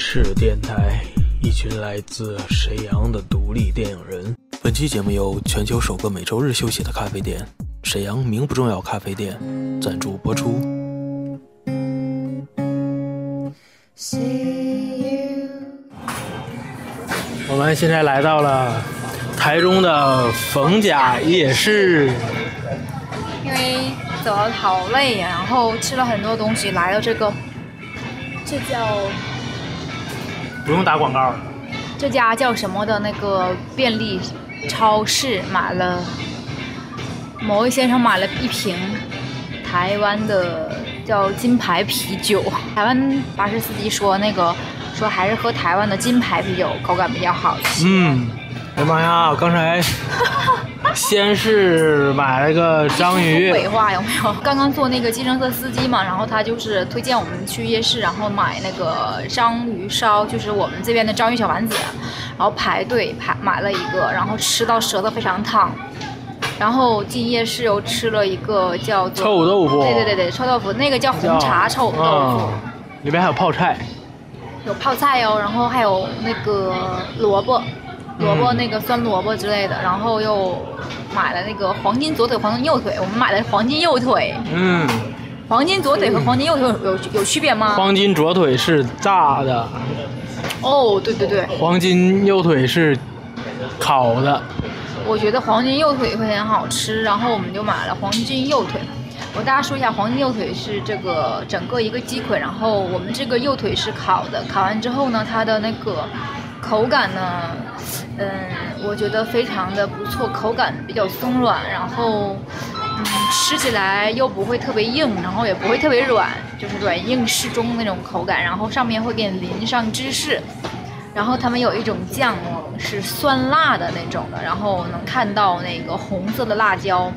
赤电台，一群来自沈阳的独立电影人。本期节目由全球首个每周日休息的咖啡店——沈阳名不重要咖啡店赞助播出。我们现在来到了台中的逢甲夜市，因为走了好累呀，然后吃了很多东西，来到这个，这叫不用打广告了。这家叫什么的那个便利超市，买了某位先生买了一瓶台湾的叫金牌啤酒，台湾巴士司机说那个说还是喝台湾的金牌啤酒口感比较好一些。嗯，哎呀妈呀！我刚才 先是买了个章鱼东，北话有没有？刚刚做那个计程车司机嘛，然后他就是推荐我们去夜市，然后买那个章鱼烧，就是我们这边的章鱼小丸子，然后排队排买了一个，然后吃到舌头非常烫。然后进夜市又吃了一个叫做臭豆腐对对对对，臭豆腐，那个叫红茶臭豆腐，嗯里面还有泡菜。有泡菜哦，然后还有那个萝卜，萝卜嗯那个酸萝卜之类的，然后又买了那个黄金左腿、黄金右腿，我们买的黄金右腿。嗯，黄金左腿和黄金右腿有有有区别吗？黄金左腿是炸的，哦，对对对，黄金右腿是烤的。我觉得黄金右腿会很好吃，然后我们就买了黄金右腿。我大家说一下，黄金右腿是这个整个一个鸡腿，然后我们这个右腿是烤的，烤完之后呢，它的那个口感呢，嗯，我觉得非常的不错，口感比较松软，然后嗯，吃起来又不会特别硬，然后也不会特别软，就是软硬适中那种口感，然后上面会给你淋上芝士。然后他们有一种酱是酸辣的那种的，然后能看到那个红色的辣椒，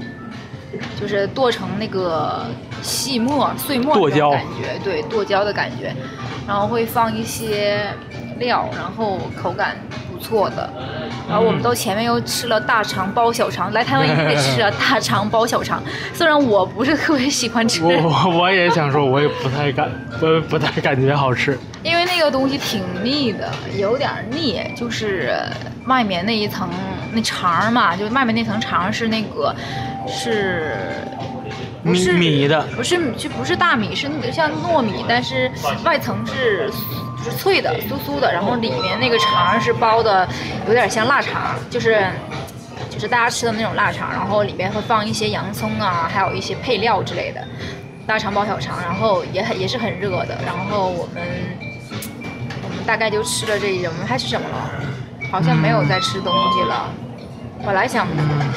就是剁成那个细末、碎末剁椒那种感觉，对，剁椒的感觉，然后会放一些料，然后口感不错的。然后我们到前面又吃了大肠包小肠，来台湾一定得吃啊 大肠包小肠。虽然我不是特别喜欢吃，我我我也想说，我也不太感，不不太感觉好吃。因为那个东西挺腻的，有点腻，就是外面那一层那肠嘛，就外面那层肠是那个是不米是米的，不是就不是大米，是像糯米，但是外层是就是脆的、酥酥的，然后里面那个肠是包的有点像腊肠，就是。就是大家吃的那种腊肠，然后里面会放一些洋葱啊，还有一些配料之类的，大肠包小肠，然后也很也是很热的。然后我们我们大概就吃了这一种，我们还吃什么了？好像没有再吃东西了。本来想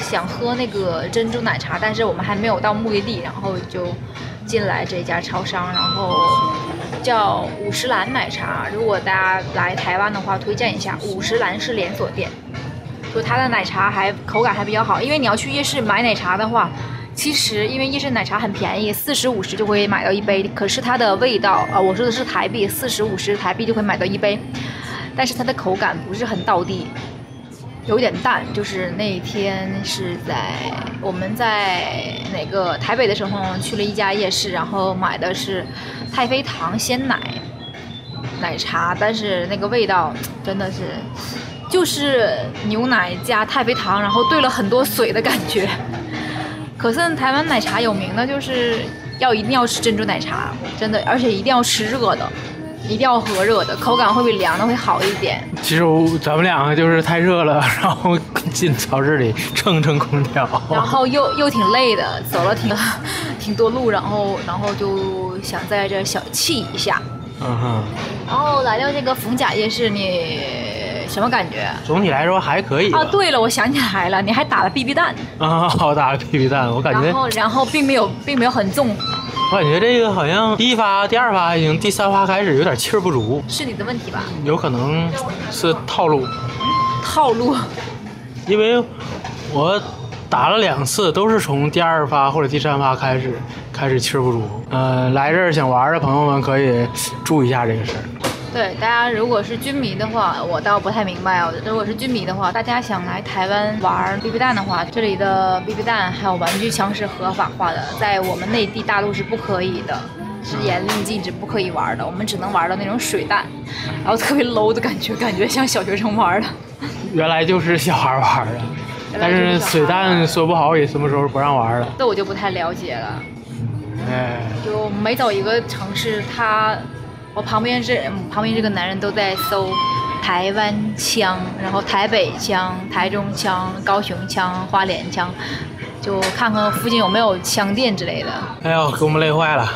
想喝那个珍珠奶茶，但是我们还没有到目的地，然后就进来这家超商，然后叫五十岚奶茶。如果大家来台湾的话，推荐一下，五十岚是连锁店，就它的奶茶还口感还比较好。因为你要去夜市买奶茶的话，其实因为夜市奶茶很便宜，四十五十就会买到一杯，可是它的味道啊、我说的是台币，四十五十台币就会买到一杯，但是它的口感不是很到地。有点淡，就是那天是在我们在哪个台北的时候去了一家夜市，然后买的是太妃糖鲜奶奶茶，但是那个味道真的是就是牛奶加太妃糖，然后兑了很多水的感觉。可是台湾奶茶有名的就是要一定要吃珍珠奶茶，真的，而且一定要吃热的，一定要喝热的，口感会比凉的会好一点。其实我咱们两个就是太热了，然后进超市里蹭蹭空调。然后又又挺累的，走了挺 挺多路，然后然后就想在这小憩一下。嗯哼，然后来到这个逢甲夜市，你什么感觉？总体来说还可以吧。啊，对了，我想起来了，你还打了 BB 弹，啊，我打了 BB 弹，我感觉然后然后并没有并没有很重，我感觉这个好像第一发、第二发还行，第三发开始有点气儿不足，是你的问题吧？有可能是套路，套路。因为我打了两次，都是从第二发或者第三发开始开始气儿不足。呃，来这儿想玩的朋友们可以注意一下这个事儿。对，大家如果是军迷的话，我倒不太明白哦。如果是军迷的话，大家想来台湾玩 BB 弹的话，这里的 BB 弹还有玩具枪是合法化的，在我们内地大陆是不可以的。是严令禁止不可以玩的，我们只能玩到那种水弹，然后特别 low 的感觉，感觉像小学生玩的。原来就是小孩玩的，但是是水弹说不好也什么时候不让玩了。这我就不太了解了。哎，就每走一个城市，他我旁边这嗯旁边这个男人都在搜台湾腔，然后台北腔、台中腔、高雄腔、花莲腔，就看看附近有没有枪店之类的。哎呦，给我们累坏了，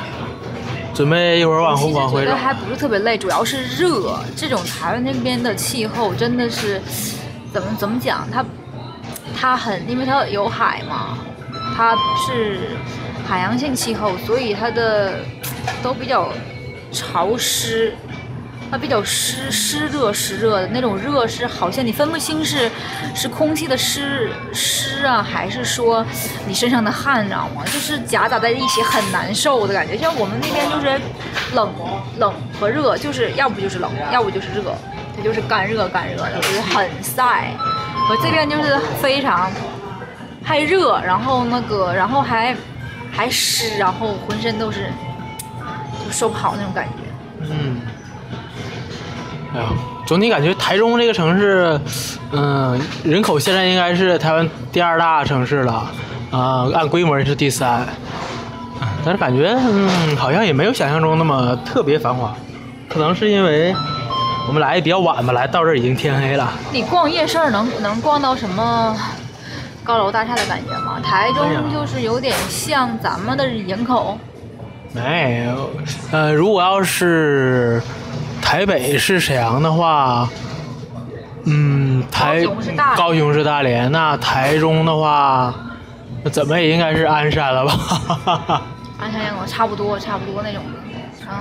准备一会儿往回其实往回走觉得。还不是特别累，主要是热。这种台湾那边的气候真的是怎么怎么讲？它它很，因为它有海嘛，它是海洋性气候，所以它的都比较潮湿。它比较湿湿热湿热的那种热是好像你分不清是是空气的湿湿啊，还是说你身上的汗，你知道吗？就是夹杂在一起很难受的感觉。像我们那边就是冷冷和热，就是要不就是冷，要不就是热，它就是干热干热的，就是很晒。我这边就是非常还热，然后那个然后还还湿，然后浑身都是就受不好那种感觉。嗯，哎呀，总体感觉台中这个城市，嗯，人口现在应该是台湾第二大城市了，啊、按规模是第三，但是感觉嗯，好像也没有想象中那么特别繁华，可能是因为我们来的比较晚吧，来到这儿已经天黑了。你逛夜市能能逛到什么高楼大厦的感觉吗？台中就是有点像咱们的营口，没有，呃，如果要是台北是沈阳的话，嗯，台高雄是大连那台中的话，那怎么也应该是鞍山了吧？鞍山、阳光差不多差不多那种的。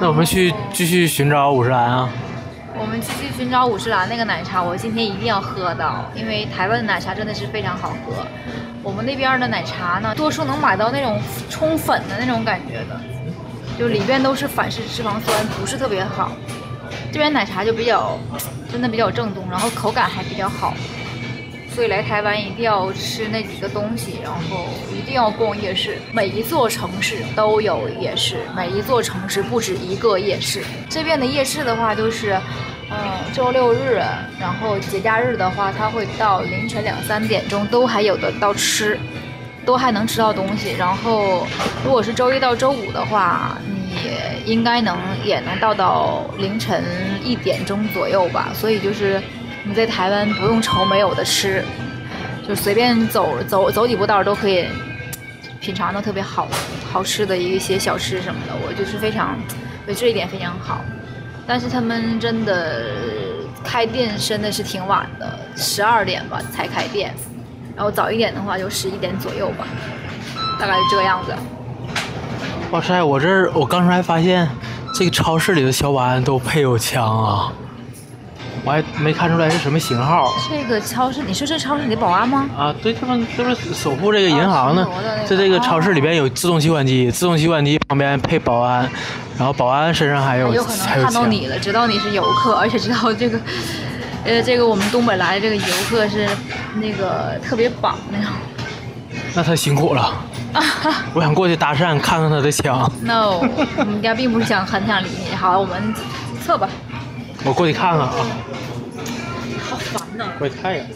那我们去继续寻找五十岚啊。我们继续寻找五十岚那个奶茶，我今天一定要喝到，因为台湾的奶茶真的是非常好喝。我们那边的奶茶呢，多数能买到那种冲粉的那种感觉的，就里边都是反式脂肪酸，不是特别好。这边奶茶就比较，真的比较正宗，然后口感还比较好。所以来台湾一定要吃那几个东西，然后一定要逛夜市。每一座城市都有夜市，每一座城市不止一个夜市。这边的夜市的话，就是，嗯，周六日，然后节假日的话，它会到凌晨两三点钟都还有的到吃，都还能吃到东西。然后如果是周一到周五的话，你应该能也能到到凌晨一点钟左右吧。所以就是你在台湾不用愁没有的吃，就随便走走走几步道都可以品尝到特别好好吃的一些小吃什么的。我就是非常对这一点非常好。但是他们真的开店真的是挺晚的，十二点吧才开店，然后早一点的话就十一点左右吧，大概是这个样子。哇塞，我这儿我刚才还发现，这个超市里的小保安都配有枪啊，我还没看出来是什么型号。这个超市，你说这超市里的保安吗？啊，对，他们就是守护这个银行的那，个在这个超市里边有自动取款机，自动取款机旁边配保安，然后保安身上还有有可能。看到你了，知道你是游客，而且知道这个，呃，这个我们东北来的这个游客是那个特别绑那种。那他辛苦了，我想过去搭讪，看看他的枪，No，我们家并不是想很想理你。好，我们测吧。我过去看看啊，好烦呐！过去看一眼。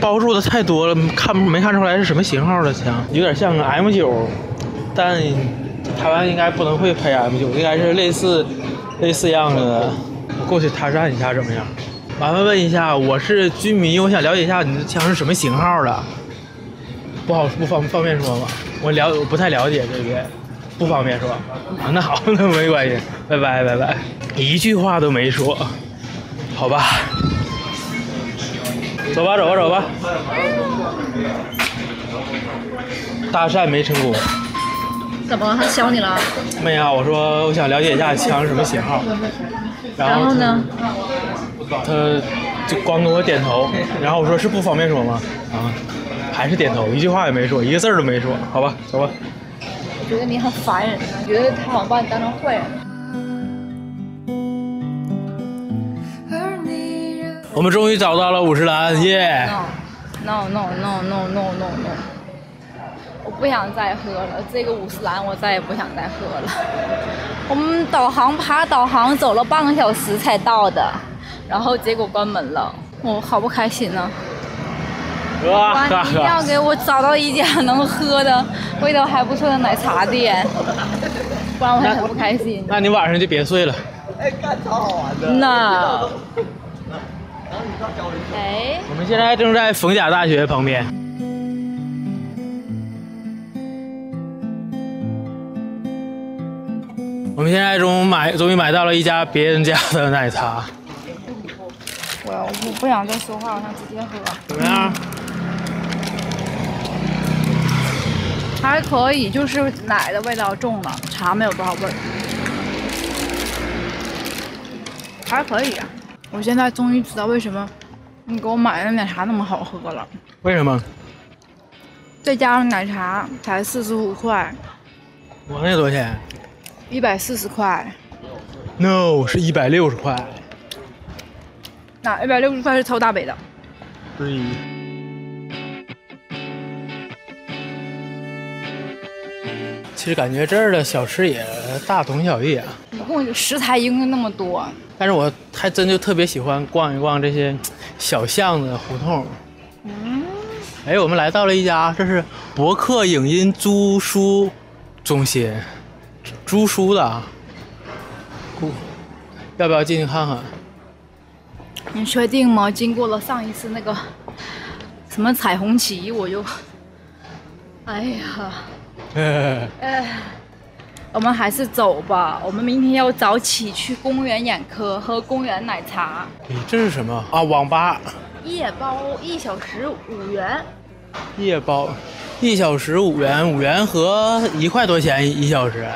包住的太多了，看没看出来是什么型号的枪，有点像个 M 九，但台湾应该不能会拍 M 九，应该是类似类似样子的。我过去搭讪一下怎么样？麻烦问一下，我是军迷，我想了解一下你的枪是什么型号的？不好不方方便说吗？我了我不太了解这边，不方便说。啊，那好，那没关系，拜拜拜拜，一句话都没说，好吧。走吧走吧走吧，搭讪没成功。怎么了？他削你了？没啊，我说我想了解一下枪是什么型号，后然后呢？他他就光跟我点头，然后我说是不方便说吗？啊，还是点头，一句话也没说，一个字儿都没说，好吧，走吧。我觉得你很烦人，我觉得他好像把你当成坏人。我们终于找到了五十岚，耶、嗯，No no no no no no no！我不想再喝了，这个五十兰我再也不想再喝了。我们导航爬导航走了半个小时才到的，然后结果关门了，我好不开心呢。哇哇，你一定要给我找到一家能喝的、味道还不错的奶茶店，不然我很不开心。那你晚上就别睡了。哎，干超好玩的那，哎，我们现在正在逢甲大学旁边。我们现在终买，终于买到了一家别人家的奶茶，我我不想再说话，我想直接喝。怎么样？还可以，就是奶的味道重了，茶没有多少味儿，还可以啊。我现在终于知道为什么你给我买的奶茶那么好喝了。为什么？再加上奶茶才四十五块，我那多少钱一百四十块。？No，是一百六十块。那一百六十块是超大杯的。对。其实感觉这儿的小吃也大同小异啊，一共食材一共那么多，但是我还真就特别喜欢逛一逛这些小巷子、胡同。嗯，哎，我们来到了一家，这是博客影音租书中心，租书的啊。呼要不要进去看看？你确定吗？经过了上一次那个什么彩虹旗，我就，哎呀。哎，哎，我们还是走吧。我们明天要早起去公园眼科喝公园奶茶，哎这是什么啊？网吧夜包一小时五元。夜包，一小时五元，五元和一块多钱一小时，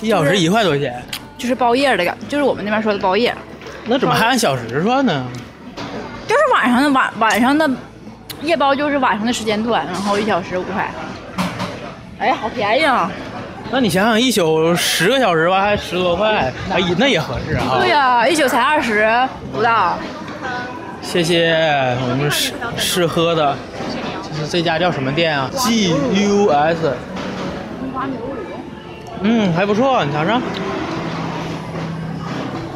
一小时一块多钱，就是包夜的感，就是我们那边说的包夜，那怎么还按小时算呢？就是晚上的晚晚上的夜包，就是晚上的时间段，然后一小时五块。哎，好便宜啊！那你想想，一宿十个小时吧，还十多块，哎，那也合适啊。对呀、一宿才二十不到。谢谢我们试试喝的，就是这家叫什么店啊？G U S。嗯，还不错，你尝尝。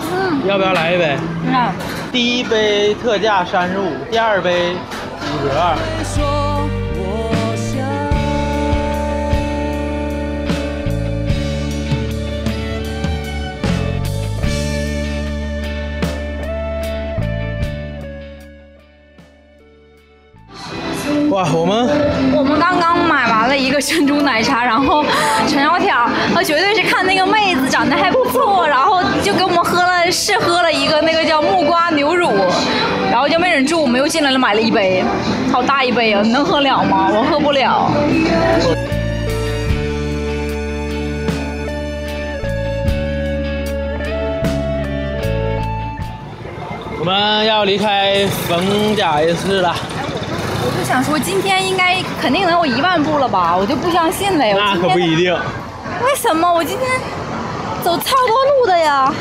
嗯，要不要来一杯？那第一杯特价三十五，第二杯五折。哇，我们一个珍珠奶茶，然后陈小挑他绝对是看那个妹子长得还不错，然后就给我们喝了试喝了一个那个叫木瓜牛乳，然后就没忍住，我们又进来了买了一杯，好大一杯啊，你能喝了吗？我喝不了。我们要离开冯家夜市了，就想说，今天应该肯定能有一万步了吧？我就不相信了呀。那可不一定。为什么我今天走超多路的呀？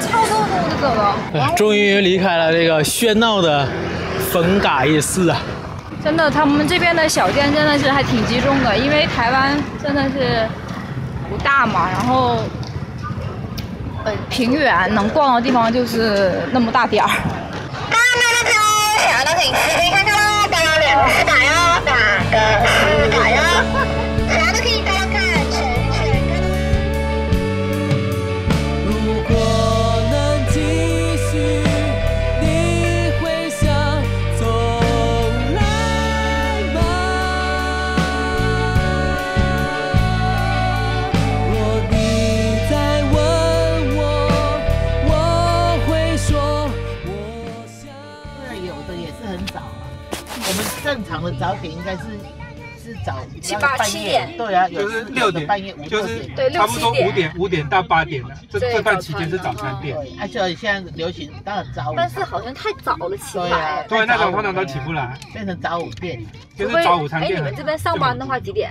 超多路的走了。哎终于离开了这个喧闹的逢甲夜市啊！真的，他们这边的小店真的是还挺集中的，因为台湾真的是不大嘛，然后呃平原能逛的地方就是那么大点儿。你，可以看看喽，当然两个是打哟，打个是打哟，早点应该是是早七八七点对啊，有就是的六点半夜五，六就是点。对差不多六七点五点五点到八点的，这这段期间是早餐店。而且现在流行当然早午，但是好像太早了起不来，对，那种通常早午都起不来，变成早午店，就是早午餐店，你店了们这，边上班的话几点？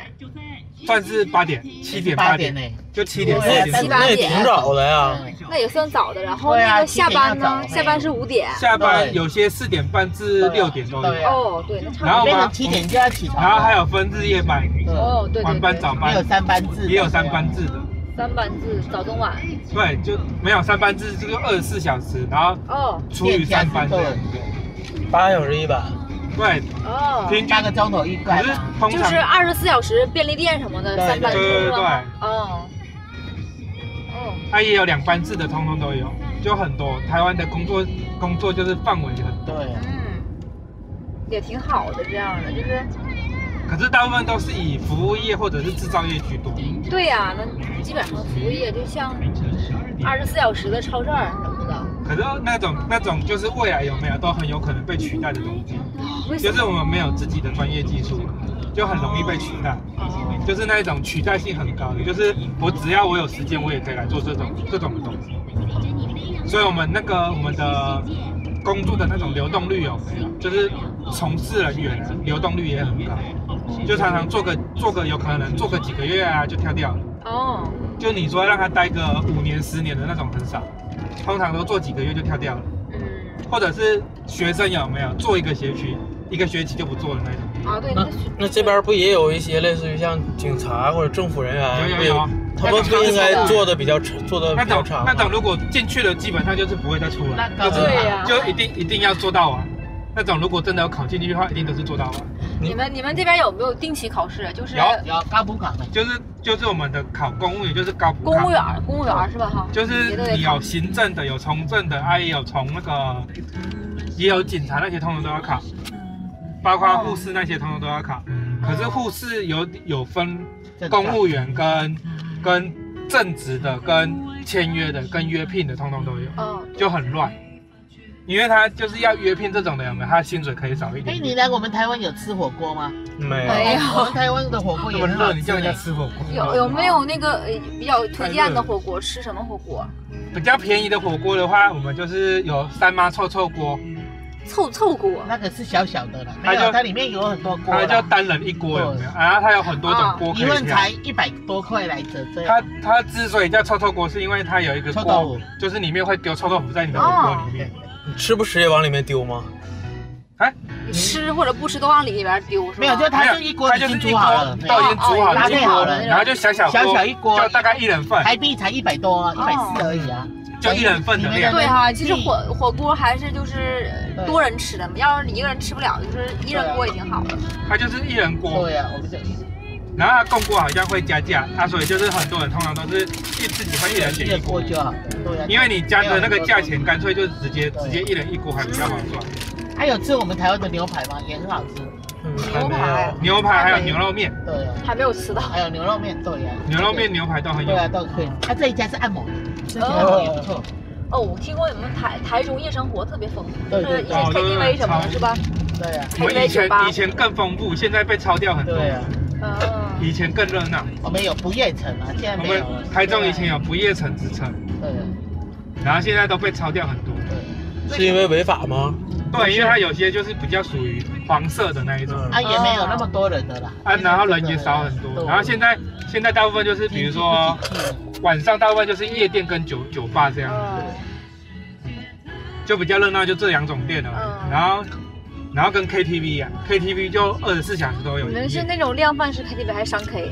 算是八点、七点、八点，呢。就七点、四点。那也挺早的呀。嗯那也算早的。然后那个下班呢下班是五点。下班有些四点半至六点都有，对啊。哦，对，那差然后不多。变成七点就要起床，然后还有分日夜班，对哦，对对晚班对，早班。也有三班制，也有三班制的，三班制，早中晚。对，就没有三班制，就是二十四小时，然后哦。除以三班。这样子。八小时一班，对，哦，平均八个钟头一可班是嘛。通常就是二十四小时便利店什么的，对三班制对对是吧？对哦。哦，它也有两班制的，通通都有，就很多。台湾的工作工作就是范围很多，对啊，嗯，也挺好的，这样的就是，可是大部分都是以服务业或者是制造业居多。对呀、那基本上服务业就像二十四小时的超市儿什么的。可是那种那种就是未来有没有都很有可能被取代的东西？就是我们没有自己的专业技术，就很容易被取代。哦就是那一种取代性很高的，就是我只要我有时间，我也可以来做这种这种的东西。所以我们那个我们的工作的那种流动率有没有？就是从事人员啊流动率也很高，就常常做个做个有可能做个几个月啊就跳掉了。哦，就你说让他待个五年十年的那种很少，通常都做几个月就跳掉了，嗯，或者是学生有没有做一个学期一个学期就不做了那种。啊对，那那这边不也有一些类似于像警察或者政府人员，有有有他们不应该做的比较长，做的那种比较长？那种如果进去了，基本上就是不会再出来，那就是对呀就一定一定要做到啊。那种如果真的要考进去的话，一定都是做到啊。你们你们这边有没有定期考试？就是有有高补考的，就是就是我们的考公务员，就是高补考公务员，公务员是吧？哈，就是你有行政的，有从政的，啊也有从那个，也有警察那些，通通都要考，包括护士那些，通通都要考。可是护士有有分公务员跟跟正职的、跟签约的、跟约聘的，通通都有，哦，就很乱。因为他就是要约聘这种的，有没有？他薪水可以少一点哎，点。你来我们台湾有吃火锅吗？没没有我们台湾的火锅那么热，也很好吃你叫人家欸吃火锅？有有没有那个呃比较推荐的火锅？吃什么火锅？比较便宜的火锅的话，我们就是有三妈臭臭锅，臭臭锅。那个是小小的了，它有，它里面有很多锅它啦，叫单人一锅，有没有？然后它有很多种锅可以挑一份才。一百多块来着，它。它之所以叫臭臭锅，是因为它有一个臭豆锅，就是里面会丢臭豆腐在你的火锅里面。你吃不吃也往里面丢吗？哎，你吃或者不吃都往里边丢是吧？没有，就它没有就一锅已经它就是一煮好了，锅都已经煮好哦了，拉一锅配好了然后就小小小小一锅就大概一人份，台币才一百多，一百四而已啊，就一人份的量。对哈、其实火火锅还是就是多人吃的嘛，要是你一个人吃不了，就是一人锅也挺好的。它就是一人锅，对呀，我们就然后它供锅好像会加价，它所以就是很多人通常都是一自己会一人点一锅锅，就好了，对呀。因为你加的那个价钱，干脆就直接直接一人一锅还比较划算。还有吃我们台湾的牛排吗？也很好吃，牛排。牛排还有牛肉面，对呀，还没有吃到。还有牛肉面，对呀，牛肉面、牛排都很有对。啊，都可以。它这一家是按摩，吃起来按摩也不错。哦，我听过你们台台中夜生活特别丰富，就是一些 KTV 什么的，是吧？对呀，我以前以前更丰富，现在被抄掉很多。对呀，嗯，以前更热闹。我们有不夜城啊，现在我没有了们。台中以前有不夜城之称，对，然后现在都被抄掉很多。对。是因为违法吗？对，因为它有些就是比较属于黄色的那一种嗯啊，也没有那么多人的啦。啊，然后人也少很多。然后现在现在大部分就是比如说晚上大部分就是夜店跟酒酒吧这样，嗯就比较热闹，就这两种店了。嗯然后然后跟 KTV 啊，KTV 就二十四小时都有你们，是那种量贩式 KTV 还是商 K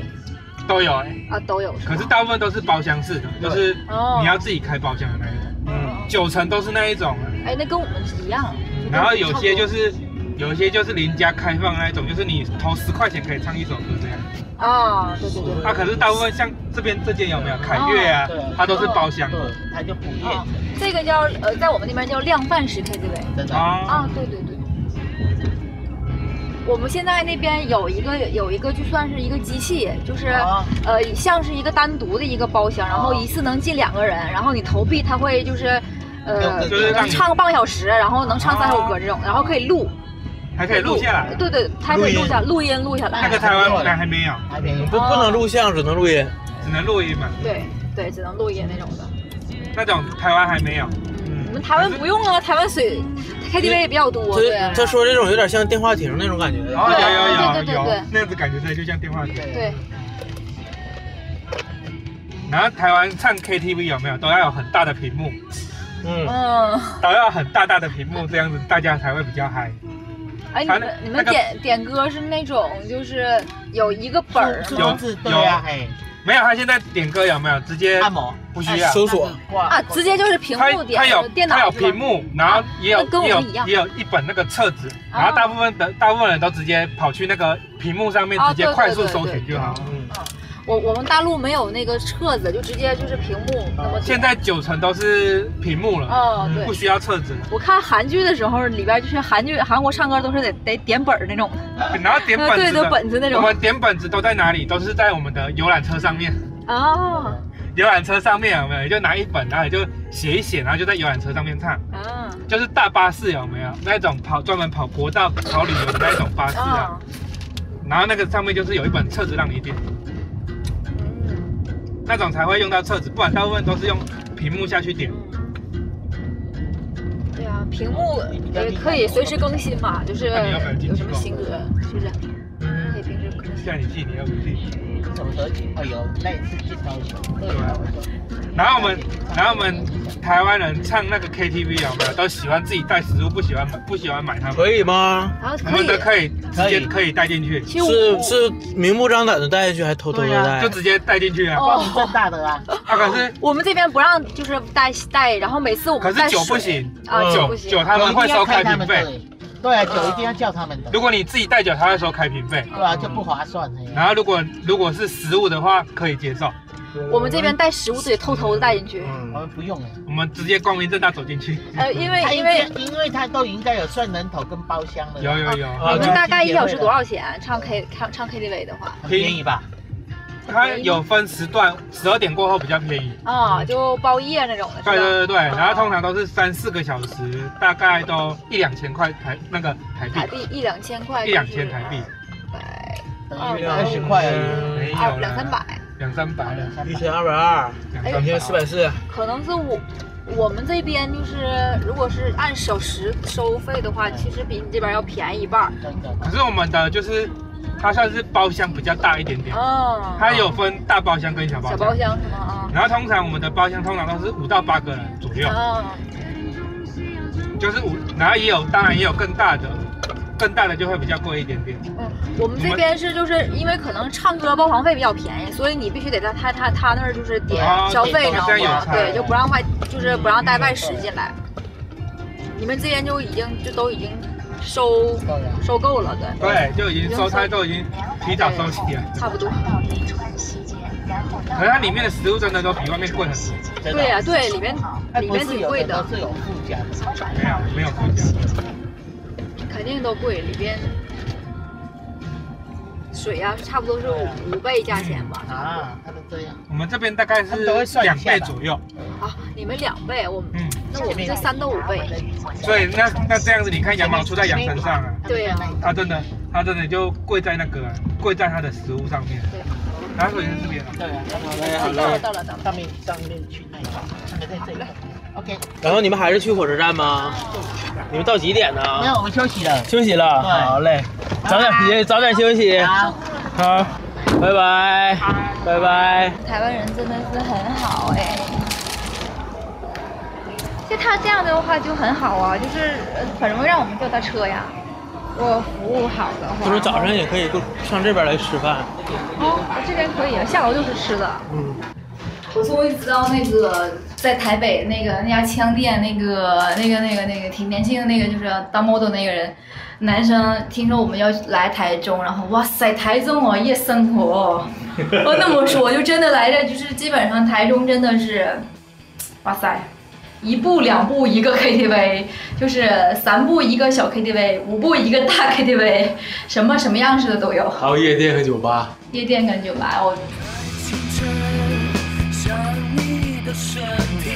都有哎。啊？都有可是大部分都是包厢式的，就是哦你要自己开包厢的那一种，嗯，九成都是那一种。哎，那跟我们是一样。然后有些就是有些就是邻家开放那一种，就是你投十块钱可以唱一首歌这样。啊，对对对。啊，可是大部分像这边这间有没有凯悦啊？它都是包厢对，它就不夜哦城，，这个叫呃，在我们那边叫量贩式 KTV。真的。啊。啊，对对对。我们现在那边有一个有一个就算是一个机器，就是、哦呃像是一个单独的一个包厢，然后一次能进两个人，然后你投币它会就是呃就是让你唱半个小时，然后能唱三首歌这种，然后可以录，还可以录下来。对对，他可以录下录音录下来，那个台湾还还没有，还没有。不不能录像，只能录音。只能录音嘛。对对，只能录音那种的。那种台湾还没有。嗯，我们台湾不用啊，台湾水 KTV 也比较多，对他他说这种有点像电话亭那种感觉。哦，有有有对对对对有，那样子感觉它就像电话亭。对。然后台湾唱 KTV 有没有都要有很大的屏幕，嗯，嗯，都要很大大的屏幕，这样子大家才会比较嗨。哎，你们你那个们点点歌是那种就是有一个本儿吗？数字对啊，嘿，没有，他现在点歌有没有？直接按摩。不需要。搜索。啊，直接就是屏幕点他有电脑它有屏幕，然后也有也有也有一本那个册子，哦。然后大部分的大部分人都直接跑去那个屏幕上面哦直接快速搜寻就好。嗯，我我们大陆没有那个册子，就直接就是屏幕那么。现在九成都是屏幕了，哦对不需要册子了。我看韩剧的时候，里边就是韩剧韩国唱歌都是得得点本儿那种，然后点本子 对本子那种我们点本子都在哪里？都是在我们的游览车上面。哦游览车上面有没有？你就拿一本，然后你就写一写，然后就在游览车上面唱。啊就是大巴士有没有那种跑专门跑国道跑旅游的那种巴士啊？啊！然后那个上面就是有一本册子让你点，嗯那种才会用到册子，不然大部分都是用屏幕下去点。对啊，屏幕也可以随时更新嘛，就是有什么新歌，是不是？可以平时更新。像你记，你要不记？什么得哦有类似一条对啊，我说然后我们，然后我们台湾人唱那个 KTV 有没有都喜欢自己带食物，不喜欢买不喜欢买他们。可以吗？我们的可以直接可以带进去，是是明目张胆的带进去，还偷偷的带？就直接带进去啊。哦光明正大的啊，啊，可是我们这边不让就是带带，然后每次我可是酒们带水不行，啊，嗯酒不行酒他们会收开瓶费。对，啊，酒一定要叫他们的，如果你自己带酒，他会收开瓶费。对啊，就不划算。嘿然后如果如果是食物的话，可以接受，我们这边带食物都得偷偷的带进去，嗯。我们不用哎，我们直接光明正大走进去。呃，因为因为因为他都应该有算人头跟包厢了，有有有，啊你们大概一小时多少钱？唱 K 唱唱 KTV 的话，很便宜吧？它有分时段，十二点过后比较便宜。啊，就包夜那种的，对？对对对，然后通常都是三四个小时，大概都一两千块台那个台币台币，一两千块，一两千台币，百等于二十块而已。没有啦。二两三，百，两三百，一千二百二，哎两三千四百四。可能是我我们这边就是如果是按小时收费的话，其实比你这边要便宜一半儿。真的，可是我们的就是它算是包厢比较大一点点，哦，它有分大包厢跟小包厢小包厢。厢是吗？啊。然后通常我们的包厢通常都是五到八个人左右，啊，就是五，然后也有当然也有更大的，更大的就会比较贵一点点。嗯，我们这边是就是因为可能唱歌包房费比较便宜，所以你必须得在他他他那儿就是点哦消费，你知道吗？对，就不让外就是不让带外食进来。你们这边就已经就都已经收。收够了，对，对，就已经收菜都已经提早收齐了。差不多。可是它里面的食物真的都比外面贵很多。真的对呀、对，里面哎，里面挺贵的，有附加的，没有没有附加。肯定都贵，里边水啊差不多是五五倍价钱吧。啊，他都这样。我们这边大概是两倍左右，啊，你们两倍，我们嗯，那我们这三到五倍。所以那那这样子，你看羊毛出在羊身上啊，对啊它真的它真的就贵在那个啊贵在它的食物上面。对，然后所以是这边啊，对啊，到了到了到了。上面上面去那一块，他们在这里。OK，然后你们还是去火车站吗？你们到几点呢？没有，我们休息了。休息了，好嘞，早点也早点休息，好，好，拜拜，拜拜。台湾人真的是很好哎。就他这样的话就很好啊，就是呃很容易让我们叫他车呀。如果服务好的话，就是早上也可以过上这边来吃饭。哦，这边可以，下楼就是吃的。嗯，我终于知道那个在台北那个那家枪店那个那个那个那个挺年轻的那个就是当 model 那个人，男生听说我们要来台中，然后哇塞，台中哦夜生活哦，我那么说就真的来这就是基本上台中真的是，哇塞。一步两步一个 KTV，就是三步一个小 KTV，五步一个大 KTV，什么什么样式的都有。还有夜店和酒吧。夜店跟酒吧，我你的